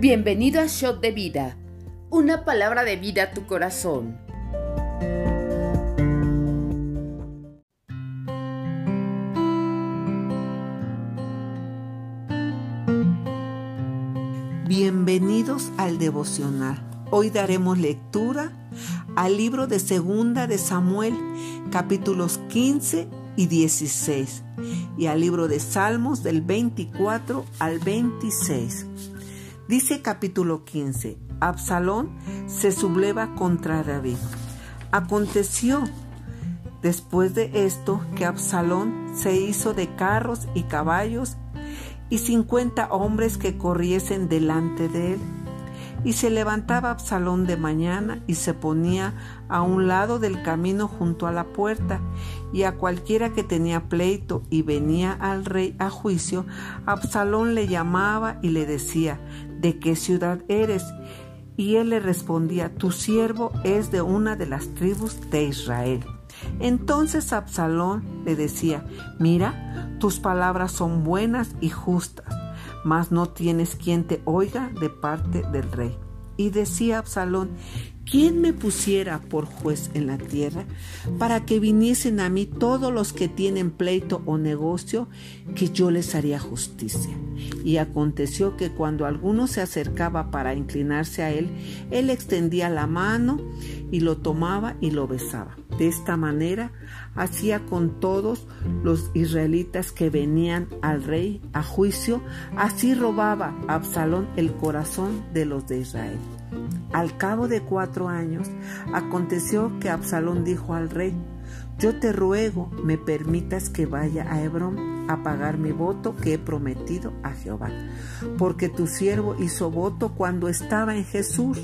Bienvenido a Shot de Vida, una palabra de vida a tu corazón. Bienvenidos al devocional. Hoy daremos lectura al libro de Segunda de Samuel, capítulos 15 y 16, y al libro de Salmos del 24 al 26. Dice capítulo 15, Absalón se subleva contra David. Aconteció después de esto que Absalón se hizo de carros y caballos y cincuenta hombres que corriesen delante de él y se levantaba Absalón de mañana y se ponía a un lado del camino junto a la puerta, y a cualquiera que tenía pleito y venía al rey a juicio, Absalón le llamaba y le decía, ¿de qué ciudad eres? Y él le respondía, tu siervo es de una de las tribus de Israel. Entonces Absalón le decía, mira, tus palabras son buenas y justas mas no tienes quien te oiga de parte del rey. Y decía Absalón, ¿quién me pusiera por juez en la tierra para que viniesen a mí todos los que tienen pleito o negocio, que yo les haría justicia? Y aconteció que cuando alguno se acercaba para inclinarse a él, él extendía la mano y lo tomaba y lo besaba. De esta manera hacía con todos los israelitas que venían al rey a juicio, así robaba Absalón el corazón de los de Israel. Al cabo de cuatro años, aconteció que Absalón dijo al rey, yo te ruego me permitas que vaya a Hebrón a pagar mi voto que he prometido a Jehová, porque tu siervo hizo voto cuando estaba en Jesús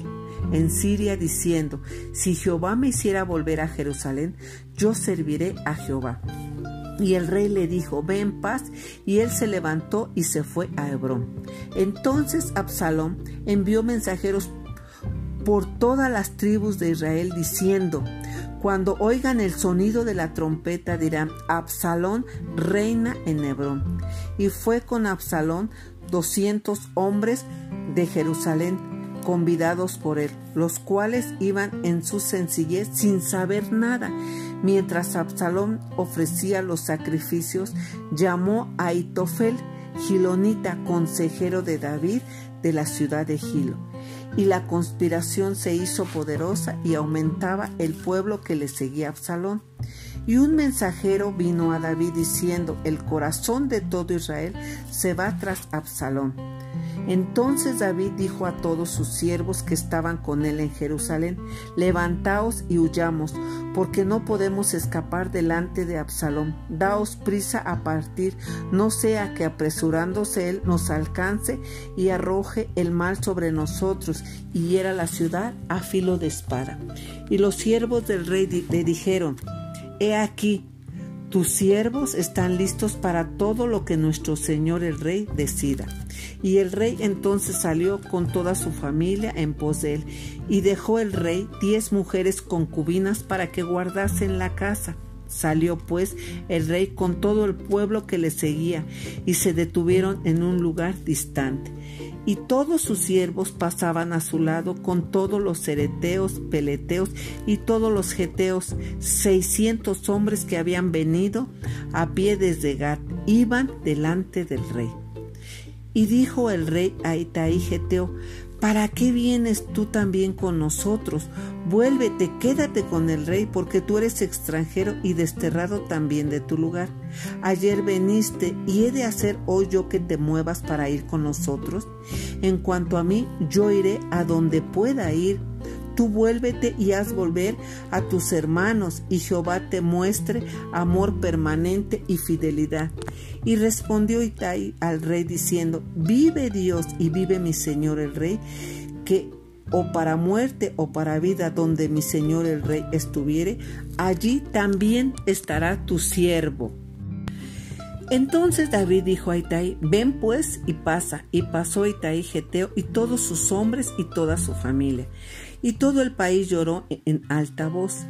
en Siria diciendo, si Jehová me hiciera volver a Jerusalén, yo serviré a Jehová. Y el rey le dijo, ve en paz, y él se levantó y se fue a Hebrón. Entonces Absalón envió mensajeros por todas las tribus de Israel diciendo, cuando oigan el sonido de la trompeta dirán, Absalón reina en Hebrón. Y fue con Absalón doscientos hombres de Jerusalén convidados por él, los cuales iban en su sencillez sin saber nada. Mientras Absalón ofrecía los sacrificios, llamó a Itofel, Gilonita, consejero de David de la ciudad de Gilo. Y la conspiración se hizo poderosa y aumentaba el pueblo que le seguía a Absalón. Y un mensajero vino a David diciendo, el corazón de todo Israel se va tras Absalón. Entonces David dijo a todos sus siervos que estaban con él en Jerusalén, levantaos y huyamos, porque no podemos escapar delante de Absalón. Daos prisa a partir, no sea que apresurándose él nos alcance y arroje el mal sobre nosotros y hiera la ciudad a filo de espada. Y los siervos del rey le dijeron, He aquí, tus siervos están listos para todo lo que nuestro Señor el Rey decida. Y el rey entonces salió con toda su familia en pos de él, y dejó el rey diez mujeres concubinas para que guardasen la casa. Salió pues el rey con todo el pueblo que le seguía, y se detuvieron en un lugar distante. Y todos sus siervos pasaban a su lado con todos los cereteos, peleteos y todos los geteos, seiscientos hombres que habían venido a pie desde Gat, iban delante del rey. Y dijo el rey a Geteo, ¿para qué vienes tú también con nosotros? Vuélvete, quédate con el rey, porque tú eres extranjero y desterrado también de tu lugar. Ayer veniste y he de hacer hoy yo que te muevas para ir con nosotros. En cuanto a mí, yo iré a donde pueda ir Tú vuélvete y haz volver a tus hermanos, y Jehová te muestre amor permanente y fidelidad. Y respondió Itai al rey diciendo, Vive Dios y vive mi señor el rey, que o para muerte o para vida donde mi señor el rey estuviere, allí también estará tu siervo. Entonces David dijo a Itai, ven pues y pasa. Y pasó Itai Geteo y todos sus hombres y toda su familia. Y todo el país lloró en alta voz.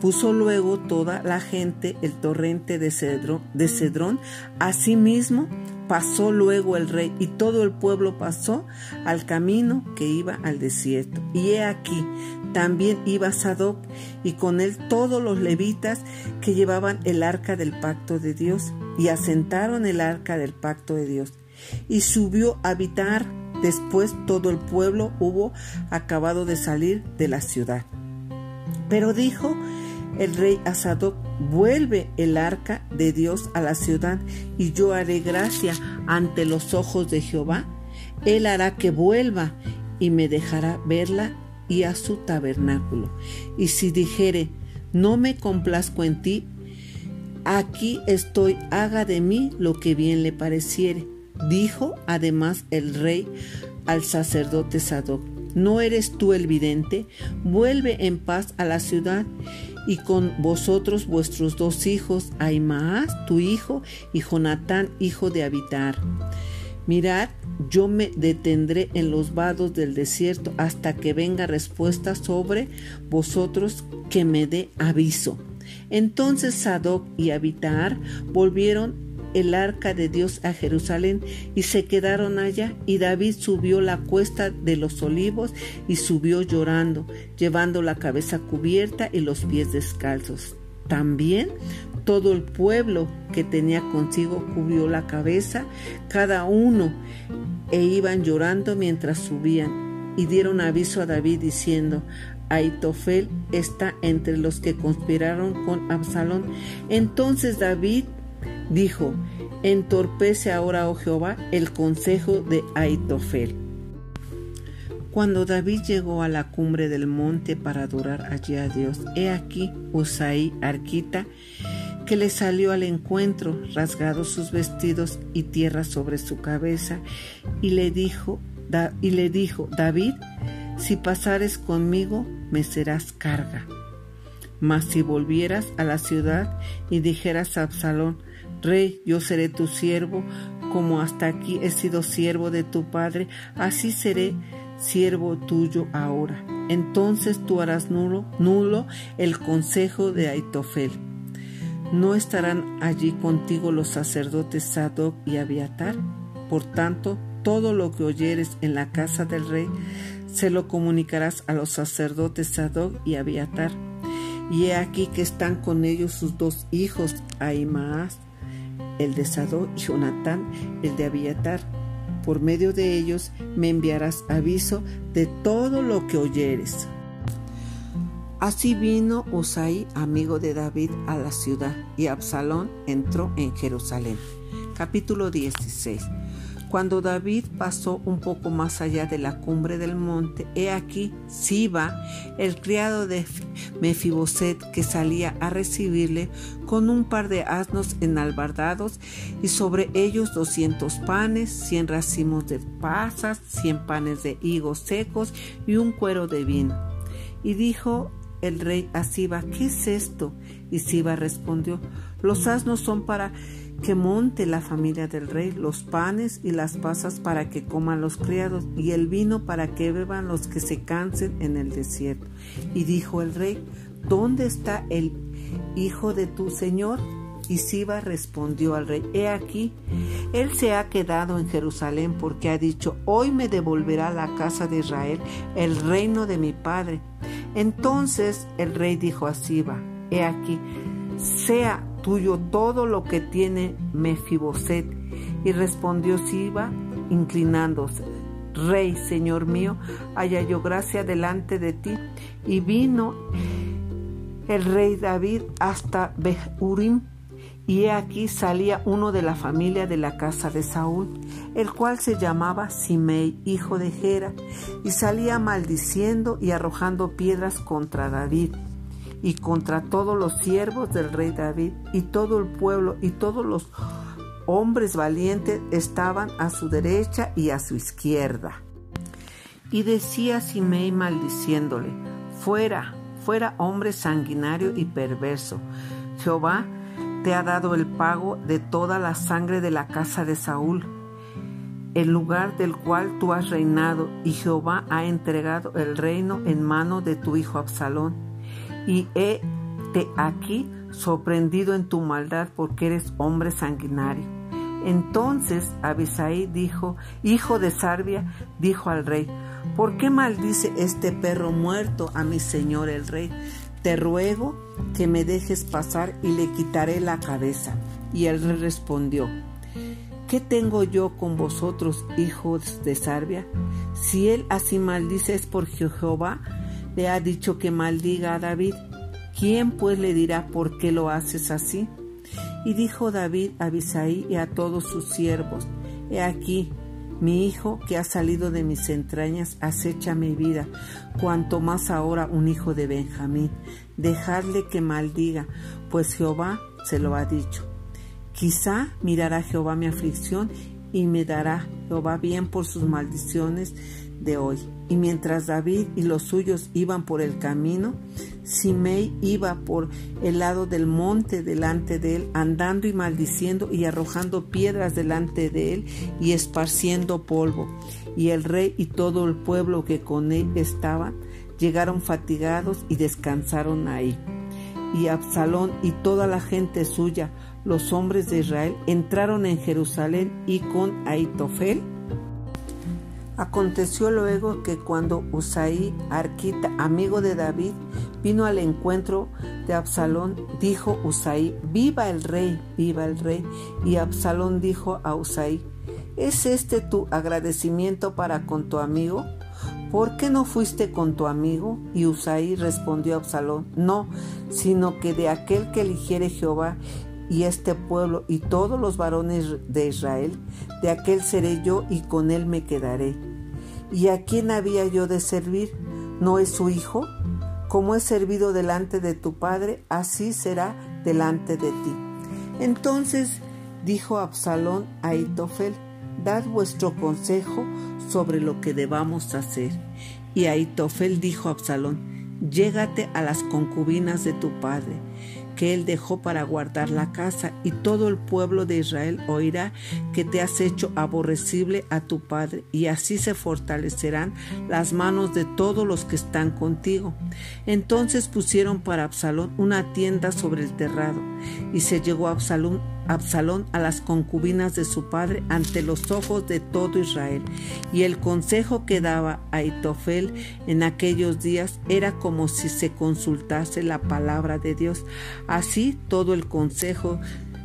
Puso luego toda la gente el torrente de, cedro, de Cedrón, asimismo Pasó luego el rey y todo el pueblo pasó al camino que iba al desierto. Y he aquí, también iba Sadoc y con él todos los levitas que llevaban el arca del pacto de Dios y asentaron el arca del pacto de Dios. Y subió a habitar después todo el pueblo hubo acabado de salir de la ciudad. Pero dijo el rey a vuelve el arca de Dios a la ciudad y yo haré gracia ante los ojos de Jehová. Él hará que vuelva y me dejará verla y a su tabernáculo. Y si dijere, no me complazco en ti, aquí estoy, haga de mí lo que bien le pareciere. Dijo además el rey al sacerdote Sadoc, ¿no eres tú el vidente? Vuelve en paz a la ciudad y con vosotros vuestros dos hijos, Aimaas, tu hijo, y Jonatán, hijo de Abitar. Mirad, yo me detendré en los vados del desierto hasta que venga respuesta sobre vosotros que me dé aviso. Entonces Sadoc y Abitar volvieron el arca de Dios a Jerusalén y se quedaron allá y David subió la cuesta de los olivos y subió llorando, llevando la cabeza cubierta y los pies descalzos. También todo el pueblo que tenía consigo cubrió la cabeza, cada uno, e iban llorando mientras subían, y dieron aviso a David diciendo, Aitofel está entre los que conspiraron con Absalón. Entonces David dijo, entorpece ahora, oh Jehová, el consejo de Aitofel. Cuando David llegó a la cumbre del monte para adorar allí a Dios, he aquí Usaí Arquita, que le salió al encuentro, rasgado sus vestidos y tierra sobre su cabeza, y le dijo, y le dijo, David, si pasares conmigo, me serás carga. Mas si volvieras a la ciudad y dijeras a Absalón, Rey, yo seré tu siervo, como hasta aquí he sido siervo de tu padre, así seré siervo tuyo ahora. Entonces tú harás nulo, el consejo de Aitofel. ¿No estarán allí contigo los sacerdotes Sadoc y Abiatar? Por tanto, todo lo que oyeres en la casa del rey, se lo comunicarás a los sacerdotes Sadoc y Abiatar. Y he aquí que están con ellos sus dos hijos, Ahimaas el de Sadó y Jonatán, el de Abiatar. Por medio de ellos me enviarás aviso de todo lo que oyeres. Así vino Usai, amigo de David, a la ciudad, y Absalón entró en Jerusalén. Capítulo 16. Cuando David pasó un poco más allá de la cumbre del monte, he aquí Siba, el criado de Mefiboset, que salía a recibirle con un par de asnos enalbardados y sobre ellos doscientos panes, cien racimos de pasas, cien panes de higos secos y un cuero de vino. Y dijo el rey a Siba, ¿qué es esto? Y Siba respondió, los asnos son para que monte la familia del rey los panes y las pasas para que coman los criados y el vino para que beban los que se cansen en el desierto. Y dijo el rey, ¿dónde está el hijo de tu señor? Y Siba respondió al rey, he aquí, él se ha quedado en Jerusalén porque ha dicho, hoy me devolverá la casa de Israel el reino de mi padre. Entonces el rey dijo a Siba, he aquí, sea tuyo todo lo que tiene Mefiboset. Y respondió Siba, inclinándose, Rey, Señor mío, haya yo gracia delante de ti. Y vino el rey David hasta Behurim, y he aquí salía uno de la familia de la casa de Saúl, el cual se llamaba Simei, hijo de Gera, y salía maldiciendo y arrojando piedras contra David y contra todos los siervos del rey David y todo el pueblo y todos los hombres valientes estaban a su derecha y a su izquierda. Y decía Simei maldiciéndole, fuera, fuera hombre sanguinario y perverso. Jehová te ha dado el pago de toda la sangre de la casa de Saúl, el lugar del cual tú has reinado, y Jehová ha entregado el reino en mano de tu hijo Absalón y te aquí sorprendido en tu maldad porque eres hombre sanguinario. Entonces Abisai dijo, hijo de Sarbia, dijo al rey, ¿por qué maldice este perro muerto a mi señor el rey? Te ruego que me dejes pasar y le quitaré la cabeza. Y el rey respondió, ¿qué tengo yo con vosotros, hijos de Sarbia? Si él así maldice es porque Jehová le ha dicho que maldiga a David. ¿Quién pues le dirá por qué lo haces así? Y dijo David a Abisai y a todos sus siervos, He aquí, mi hijo que ha salido de mis entrañas acecha mi vida, cuanto más ahora un hijo de Benjamín. Dejadle que maldiga, pues Jehová se lo ha dicho. Quizá mirará Jehová mi aflicción y me dará Jehová bien por sus maldiciones de hoy. Y mientras David y los suyos iban por el camino, Simei iba por el lado del monte delante de él, andando y maldiciendo y arrojando piedras delante de él y esparciendo polvo. Y el rey y todo el pueblo que con él estaban llegaron fatigados y descansaron ahí. Y Absalón y toda la gente suya, los hombres de Israel, entraron en Jerusalén y con Aitofel Aconteció luego que cuando Usaí, Arquita, amigo de David, vino al encuentro de Absalón, dijo Usaí, viva el rey, viva el rey. Y Absalón dijo a Usaí, ¿es este tu agradecimiento para con tu amigo? ¿Por qué no fuiste con tu amigo? Y Usaí respondió a Absalón, no, sino que de aquel que eligiere Jehová y este pueblo y todos los varones de Israel, de aquel seré yo y con él me quedaré. ¿Y a quién había yo de servir? ¿No es su hijo? Como he servido delante de tu padre, así será delante de ti. Entonces dijo Absalón a Itofel, dad vuestro consejo sobre lo que debamos hacer. Y Aitofel dijo a Absalón, llégate a las concubinas de tu padre que él dejó para guardar la casa, y todo el pueblo de Israel oirá que te has hecho aborrecible a tu padre, y así se fortalecerán las manos de todos los que están contigo. Entonces pusieron para Absalón una tienda sobre el terrado, y se llegó a Absalón Absalón a las concubinas de su padre ante los ojos de todo Israel. Y el consejo que daba Aitofel en aquellos días era como si se consultase la palabra de Dios. Así todo el consejo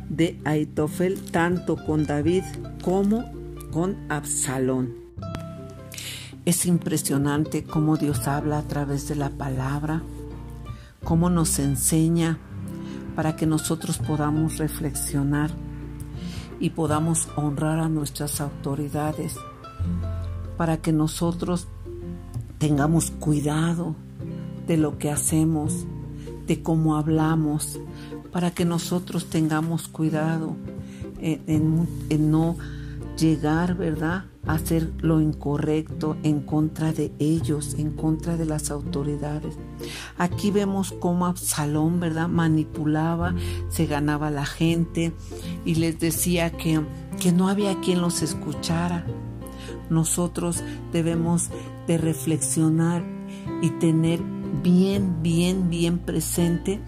de Aitofel, tanto con David como con Absalón. Es impresionante cómo Dios habla a través de la palabra, cómo nos enseña para que nosotros podamos reflexionar y podamos honrar a nuestras autoridades, para que nosotros tengamos cuidado de lo que hacemos, de cómo hablamos, para que nosotros tengamos cuidado en, no llegar, ¿verdad?, hacer lo incorrecto en contra de ellos, en contra de las autoridades. Aquí vemos cómo Absalón, ¿verdad?, manipulaba, se ganaba la gente y les decía que, que no había quien los escuchara. Nosotros debemos de reflexionar y tener bien, bien, bien presente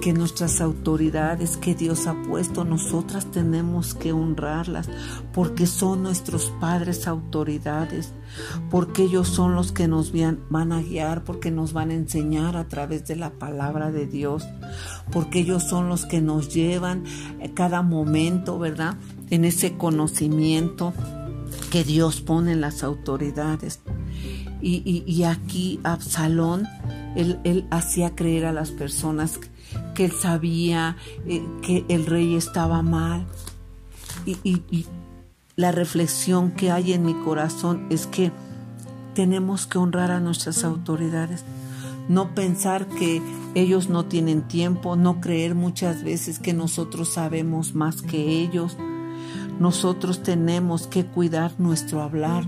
que nuestras autoridades que Dios ha puesto, nosotras tenemos que honrarlas, porque son nuestros padres autoridades, porque ellos son los que nos van a guiar, porque nos van a enseñar a través de la palabra de Dios, porque ellos son los que nos llevan cada momento, ¿verdad? En ese conocimiento que Dios pone en las autoridades. Y, aquí Absalón, él, él hacía creer a las personas que él sabía eh, que el rey estaba mal. Y, la reflexión que hay en mi corazón es que tenemos que honrar a nuestras autoridades, no pensar que ellos no tienen tiempo, no creer muchas veces que nosotros sabemos más que ellos. Nosotros tenemos que cuidar nuestro hablar,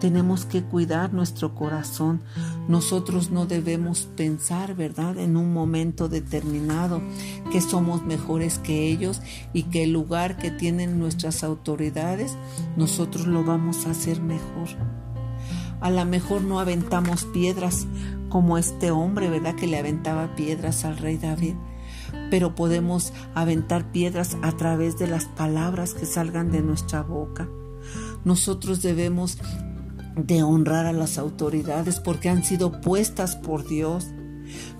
tenemos que cuidar nuestro corazón. Nosotros no debemos pensar, ¿verdad?, en un momento determinado que somos mejores que ellos y que el lugar que tienen nuestras autoridades, nosotros lo vamos a hacer mejor. A lo mejor no aventamos piedras como este hombre, ¿verdad?, que le aventaba piedras al rey David. pero podemos aventar piedras a través de las palabras que salgan de nuestra boca. Nosotros debemos de honrar a las autoridades porque han sido puestas por Dios.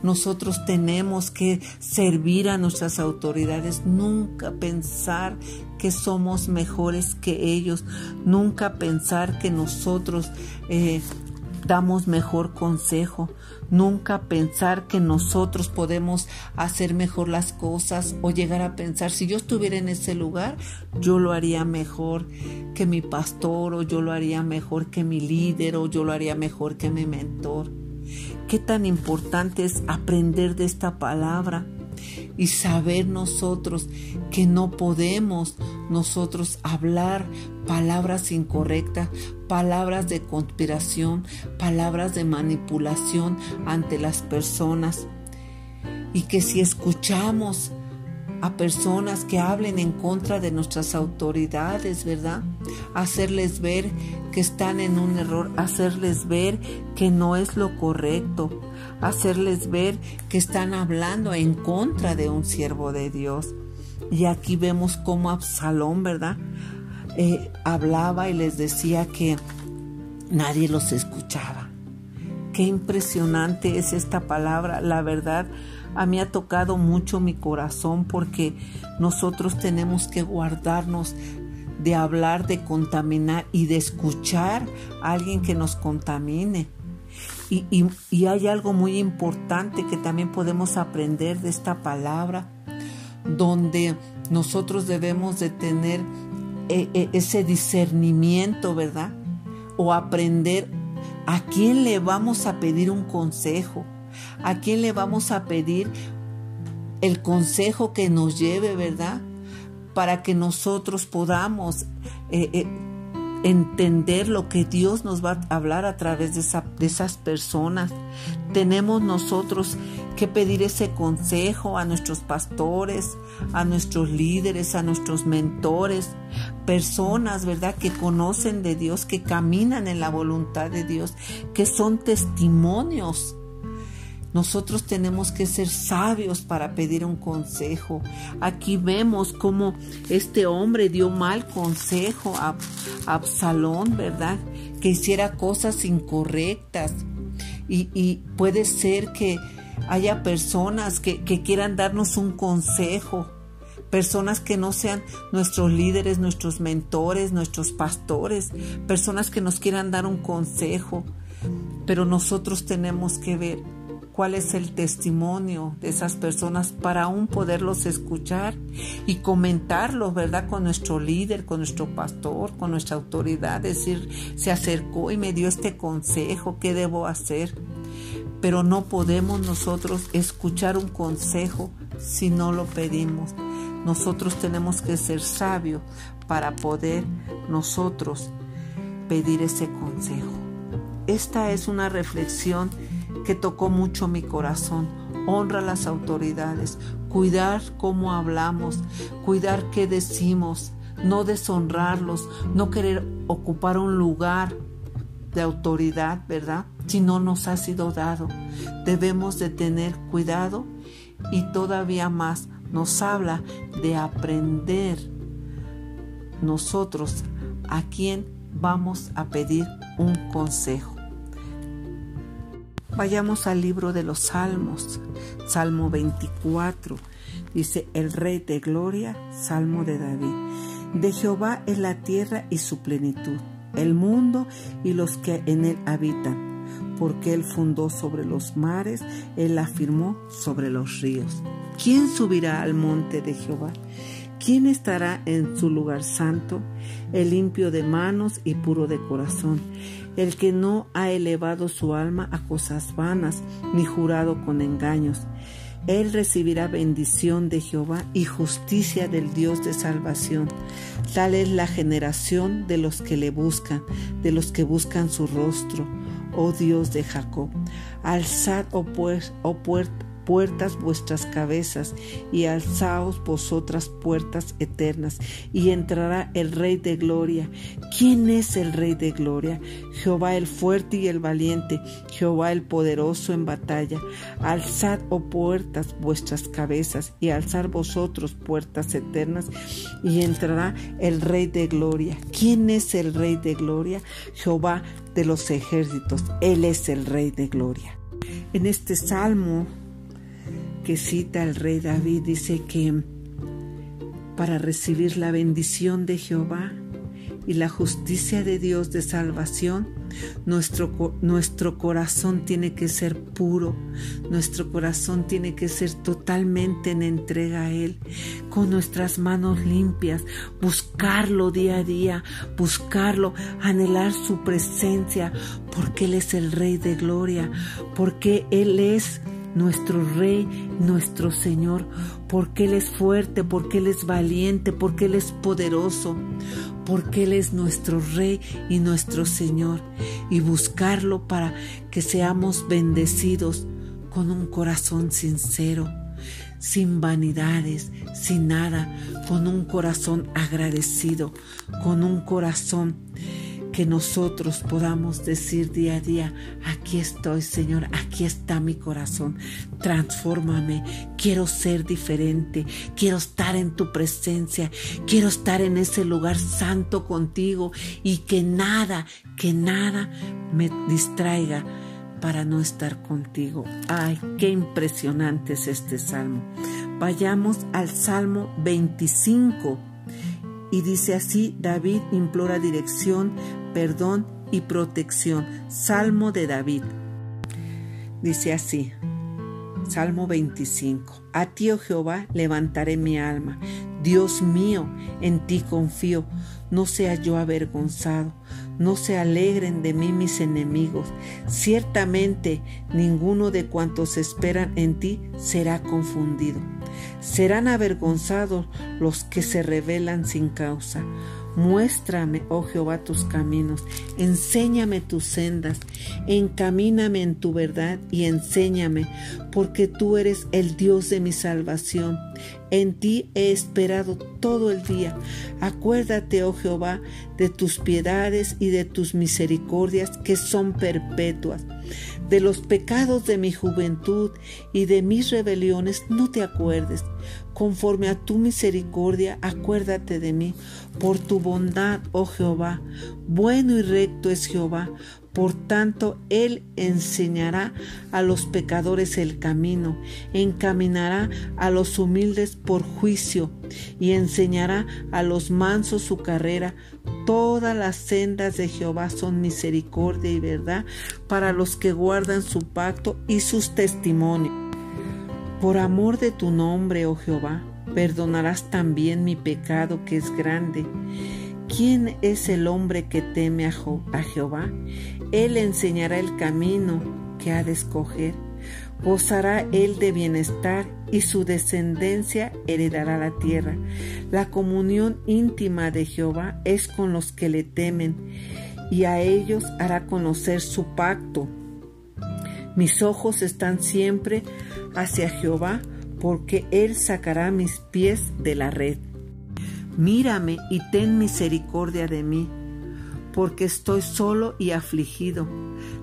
Nosotros tenemos que servir a nuestras autoridades, nunca pensar que somos mejores que ellos, nunca pensar que nosotros eh, damos mejor consejo, nunca pensar que nosotros podemos hacer mejor las cosas o llegar a pensar si yo estuviera en ese lugar, yo lo haría mejor que mi pastor o yo lo haría mejor que mi líder o yo lo haría mejor que mi mentor. Qué tan importante es aprender de esta palabra y saber nosotros que no podemos nosotros hablar palabras incorrectas, palabras de conspiración, palabras de manipulación ante las personas. Y que si escuchamos a personas que hablen en contra de nuestras autoridades, ¿verdad? Hacerles ver que están en un error, hacerles ver que no es lo correcto, hacerles ver que están hablando en contra de un siervo de Dios. Y aquí vemos cómo Absalón, ¿verdad? Eh, hablaba y les decía que nadie los escuchaba. Qué impresionante es esta palabra, la verdad a mí ha tocado mucho mi corazón porque nosotros tenemos que guardarnos de hablar, de contaminar y de escuchar a alguien que nos contamine. Y, y, hay algo muy importante que también podemos aprender de esta palabra, donde nosotros debemos de tener eh, eh, ese discernimiento, ¿verdad? O aprender a quién le vamos a pedir un consejo ¿A quién le vamos a pedir el consejo que nos lleve, verdad? Para que nosotros podamos eh, eh, entender lo que Dios nos va a hablar a través de, de, esas personas. Tenemos nosotros que pedir ese consejo a nuestros pastores, a nuestros líderes, a nuestros mentores, personas, ¿verdad?, que conocen de Dios, que caminan en la voluntad de Dios, que son testimonios nosotros tenemos que ser sabios para pedir un consejo. Aquí vemos cómo este hombre dio mal consejo a, Absalón, ¿verdad? Que hiciera cosas incorrectas. Y, puede ser que haya personas que, que quieran darnos un consejo, personas que no sean nuestros líderes, nuestros mentores, nuestros pastores, personas que nos quieran dar un consejo, pero nosotros tenemos que ver cuál es el testimonio de esas personas para aún poderlos escuchar y comentarlos, ¿verdad? Con nuestro líder, con nuestro pastor, con nuestra autoridad, decir, se acercó y me dio este consejo, ¿qué debo hacer? Pero no podemos nosotros escuchar un consejo si no lo pedimos. Nosotros tenemos que ser sabios para poder nosotros pedir ese consejo. Esta es una reflexión que tocó mucho mi corazón. Honra a las autoridades, cuidar cómo hablamos, cuidar qué decimos, no deshonrarlos, no querer ocupar un lugar de autoridad, ¿verdad? Si no nos ha sido dado. Debemos de tener cuidado y todavía más nos habla de aprender nosotros a quién vamos a pedir un consejo. Vayamos al libro de los Salmos, Salmo 24. Dice, el Rey de Gloria, Salmo de David. De Jehová es la tierra y su plenitud, el mundo y los que en él habitan, porque él fundó sobre los mares, él afirmó sobre los ríos. ¿Quién subirá al monte de Jehová? ¿Quién estará en su lugar santo? El limpio de manos y puro de corazón el que no ha elevado su alma a cosas vanas, ni jurado con engaños. Él recibirá bendición de Jehová y justicia del Dios de salvación. Tal es la generación de los que le buscan, de los que buscan su rostro, oh Dios de Jacob. Alzad, oh, pues, oh, puertas vuestras cabezas, y alzaos vosotras puertas eternas, y entrará el Rey de Gloria. ¿Quién es el Rey de Gloria? Jehová el fuerte y el valiente, Jehová el poderoso en batalla. Alzad, oh puertas, vuestras cabezas, y alzar vosotros puertas eternas, y entrará el Rey de Gloria. ¿Quién es el Rey de Gloria? Jehová de los ejércitos. Él es el Rey de Gloria. En este salmo que cita el rey David dice que para recibir la bendición de Jehová y la justicia de Dios de salvación, nuestro, nuestro corazón tiene que ser puro, nuestro corazón tiene que ser totalmente en entrega a Él, con nuestras manos limpias, buscarlo día a día, buscarlo, anhelar su presencia, porque Él es el Rey de Gloria, porque Él es nuestro Rey, nuestro Señor, porque Él es fuerte, porque Él es valiente, porque Él es poderoso, porque Él es nuestro Rey y nuestro Señor, y buscarlo para que seamos bendecidos con un corazón sincero, sin vanidades, sin nada, con un corazón agradecido, con un corazón que nosotros podamos decir día a día, aquí estoy Señor, aquí está mi corazón, transfórmame, quiero ser diferente, quiero estar en tu presencia, quiero estar en ese lugar santo contigo y que nada, que nada me distraiga para no estar contigo. Ay, qué impresionante es este salmo. Vayamos al Salmo 25. Y dice así, David implora dirección perdón y protección. Salmo de David. Dice así, Salmo 25. A ti, oh Jehová, levantaré mi alma. Dios mío, en ti confío. No sea yo avergonzado. No se alegren de mí mis enemigos. Ciertamente ninguno de cuantos esperan en ti será confundido. Serán avergonzados los que se rebelan sin causa. Muéstrame, oh Jehová, tus caminos, enséñame tus sendas, encamíname en tu verdad y enséñame, porque tú eres el Dios de mi salvación. En ti he esperado todo el día. Acuérdate, oh Jehová, de tus piedades y de tus misericordias que son perpetuas. De los pecados de mi juventud y de mis rebeliones no te acuerdes. Conforme a tu misericordia, acuérdate de mí. Por tu bondad, oh Jehová, bueno y recto es Jehová. Por tanto, Él enseñará a los pecadores el camino, encaminará a los humildes por juicio y enseñará a los mansos su carrera. Todas las sendas de Jehová son misericordia y verdad para los que guardan su pacto y sus testimonios. Por amor de tu nombre, oh Jehová, perdonarás también mi pecado que es grande. ¿Quién es el hombre que teme a, Jehová? Él enseñará el camino que ha de escoger. Gozará él de bienestar y su descendencia heredará la tierra. La comunión íntima de Jehová es con los que le temen y a ellos hará conocer su pacto. Mis ojos están siempre hacia Jehová porque Él sacará mis pies de la red. Mírame y ten misericordia de mí porque estoy solo y afligido.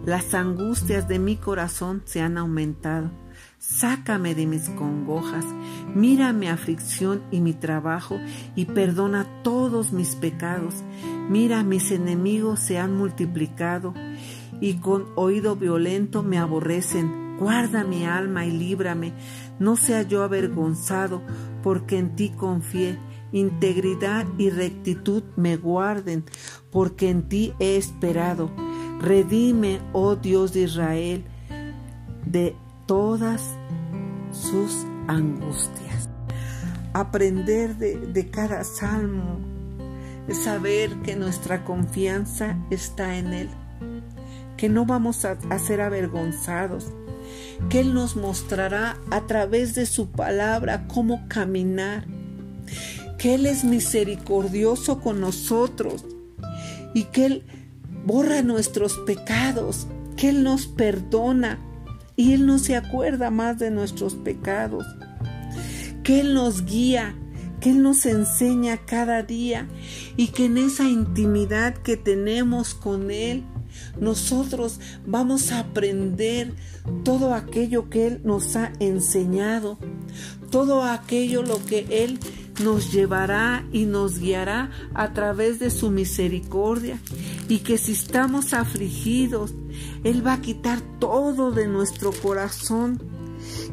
Las angustias de mi corazón se han aumentado. Sácame de mis congojas, mira mi aflicción y mi trabajo y perdona todos mis pecados. Mira, mis enemigos se han multiplicado y con oído violento me aborrecen. Guarda mi alma y líbrame, no sea yo avergonzado, porque en ti confié integridad y rectitud me guarden, porque en ti he esperado. Redime, oh Dios de Israel, de todas sus angustias. Aprender de, cada salmo saber que nuestra confianza está en Él, que no vamos a, a ser avergonzados, que Él nos mostrará a través de su palabra cómo caminar que Él es misericordioso con nosotros y que Él borra nuestros pecados, que Él nos perdona y Él no se acuerda más de nuestros pecados. Que Él nos guía, que Él nos enseña cada día y que en esa intimidad que tenemos con Él, nosotros vamos a aprender todo aquello que Él nos ha enseñado, todo aquello lo que Él nos llevará y nos guiará a través de su misericordia. Y que si estamos afligidos, Él va a quitar todo de nuestro corazón,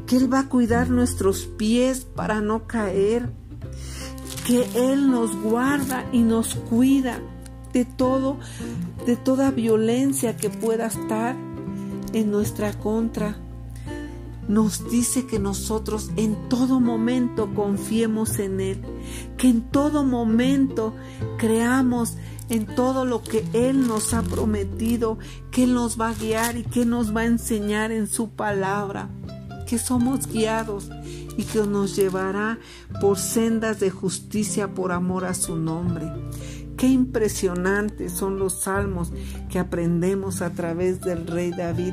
que Él va a cuidar nuestros pies para no caer, que Él nos guarda y nos cuida de todo, de toda violencia que pueda estar en nuestra contra nos dice que nosotros en todo momento confiemos en Él, que en todo momento creamos en todo lo que Él nos ha prometido, que Él nos va a guiar y que nos va a enseñar en su palabra, que somos guiados y que nos llevará por sendas de justicia por amor a su nombre. Qué impresionantes son los salmos que aprendemos a través del rey David,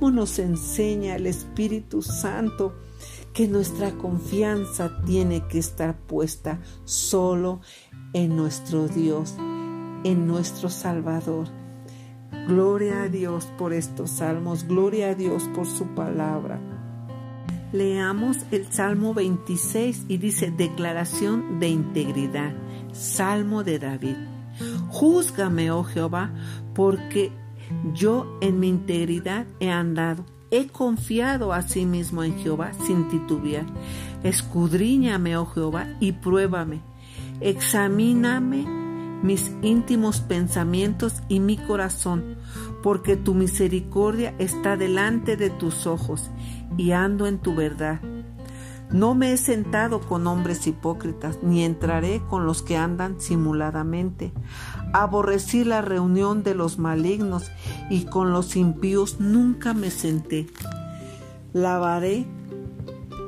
nos enseña el Espíritu Santo que nuestra confianza tiene que estar puesta solo en nuestro Dios, en nuestro Salvador. Gloria a Dios por estos salmos, gloria a Dios por su palabra. Leamos el Salmo 26 y dice declaración de integridad. Salmo de David. Júzgame, oh Jehová, porque yo en mi integridad he andado. He confiado a sí mismo en Jehová sin titubear. Escudriñame, oh Jehová, y pruébame. Examíname mis íntimos pensamientos y mi corazón, porque tu misericordia está delante de tus ojos, y ando en tu verdad. No me he sentado con hombres hipócritas, ni entraré con los que andan simuladamente. Aborrecí la reunión de los malignos, y con los impíos nunca me senté. Lavaré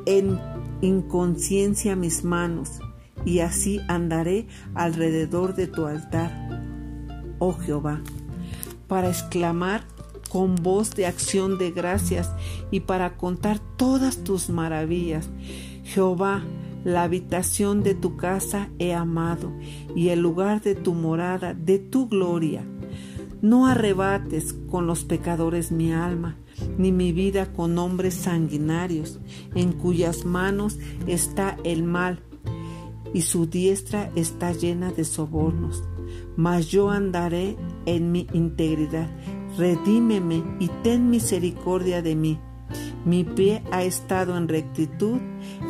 en inconsciencia mis manos, y así andaré alrededor de tu altar, oh Jehová, para exclamar con voz de acción de gracias y para contar todas tus maravillas. Jehová, la habitación de tu casa he amado y el lugar de tu morada, de tu gloria. No arrebates con los pecadores mi alma, ni mi vida con hombres sanguinarios, en cuyas manos está el mal, y su diestra está llena de sobornos. Mas yo andaré en mi integridad redímeme y ten misericordia de mí. Mi pie ha estado en rectitud,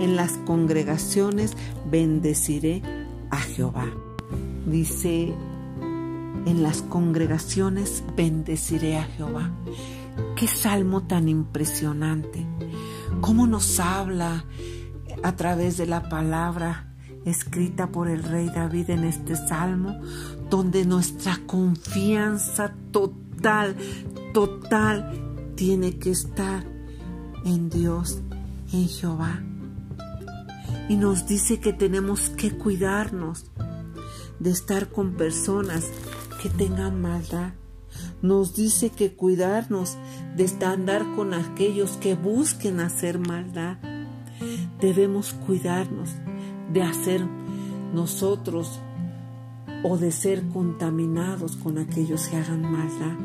en las congregaciones bendeciré a Jehová. Dice, en las congregaciones bendeciré a Jehová. Qué salmo tan impresionante. Cómo nos habla a través de la palabra escrita por el rey David en este salmo, donde nuestra confianza total total, tiene que estar en Dios, en Jehová. Y nos dice que tenemos que cuidarnos de estar con personas que tengan maldad. Nos dice que cuidarnos de andar con aquellos que busquen hacer maldad. Debemos cuidarnos de hacer nosotros o de ser contaminados con aquellos que hagan maldad.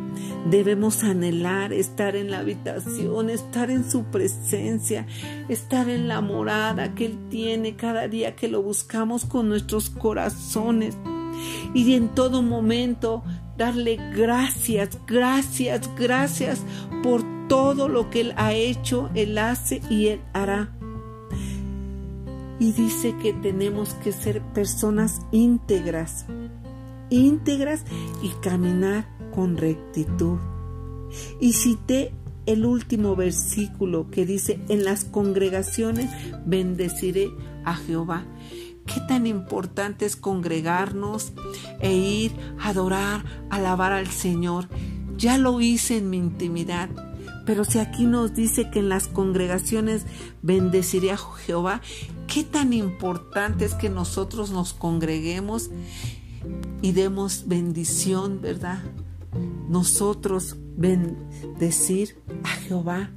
Debemos anhelar estar en la habitación, estar en su presencia, estar en la morada que Él tiene cada día que lo buscamos con nuestros corazones y en todo momento darle gracias, gracias, gracias por todo lo que Él ha hecho, Él hace y Él hará. Y dice que tenemos que ser personas íntegras, íntegras y caminar con rectitud. Y cité el último versículo que dice, en las congregaciones bendeciré a Jehová. Qué tan importante es congregarnos e ir a adorar, alabar al Señor. Ya lo hice en mi intimidad, pero si aquí nos dice que en las congregaciones bendeciré a Jehová, qué tan importante es que nosotros nos congreguemos y demos bendición, ¿verdad? Nosotros bendecir a Jehová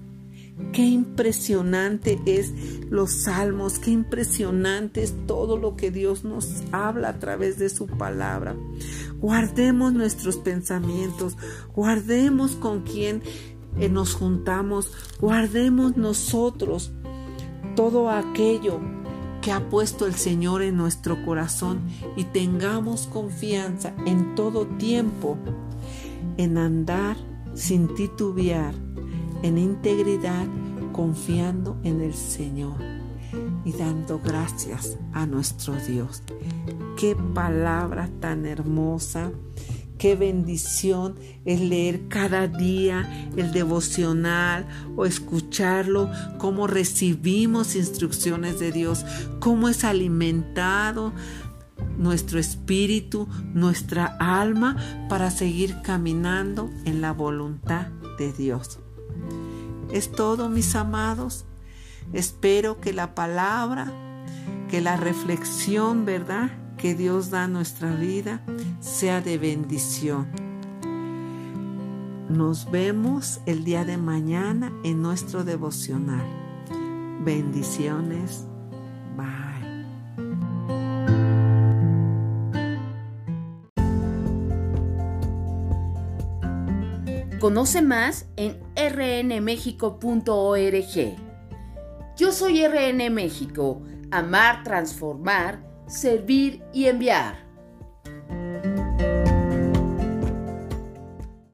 Qué impresionante es los salmos, qué impresionante es todo lo que Dios nos habla a través de su palabra. Guardemos nuestros pensamientos, guardemos con quien eh, nos juntamos, guardemos nosotros todo aquello que ha puesto el Señor en nuestro corazón y tengamos confianza en todo tiempo en andar sin titubear, en integridad, confiando en el Señor y dando gracias a nuestro Dios. Qué palabra tan hermosa Qué bendición es leer cada día el devocional o escucharlo, cómo recibimos instrucciones de Dios, cómo es alimentado nuestro espíritu, nuestra alma para seguir caminando en la voluntad de Dios. Es todo, mis amados. Espero que la palabra, que la reflexión, ¿verdad? Que Dios da a nuestra vida sea de bendición. Nos vemos el día de mañana en nuestro devocional. Bendiciones. Bye. Conoce más en rnmexico.org. Yo soy RN México. Amar, transformar servir y enviar.